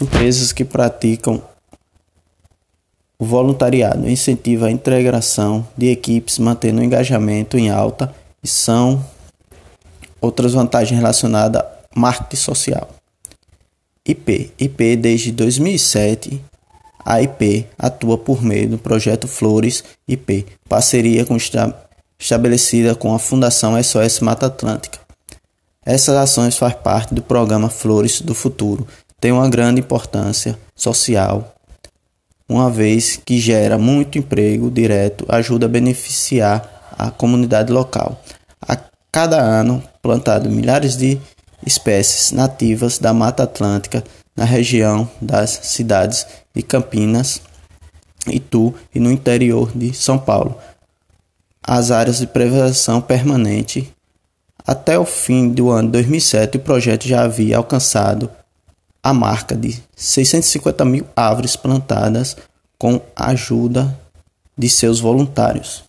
empresas que praticam o voluntariado incentiva a integração de equipes, mantendo o engajamento em alta e são outras vantagens relacionadas a marketing social. IP. IP desde 2007 a IP atua por meio do projeto Flores IP, parceria com estabelecida com a Fundação SOS Mata Atlântica. Essas ações fazem parte do programa Flores do Futuro, tem uma grande importância social, uma vez que gera muito emprego direto, ajuda a beneficiar a comunidade local. A cada ano, plantado milhares de espécies nativas da Mata Atlântica na região das cidades de Campinas, Itu e no interior de São Paulo. As áreas de preservação permanente. Até o fim do ano 2007, o projeto já havia alcançado a marca de 650 mil árvores plantadas com a ajuda de seus voluntários.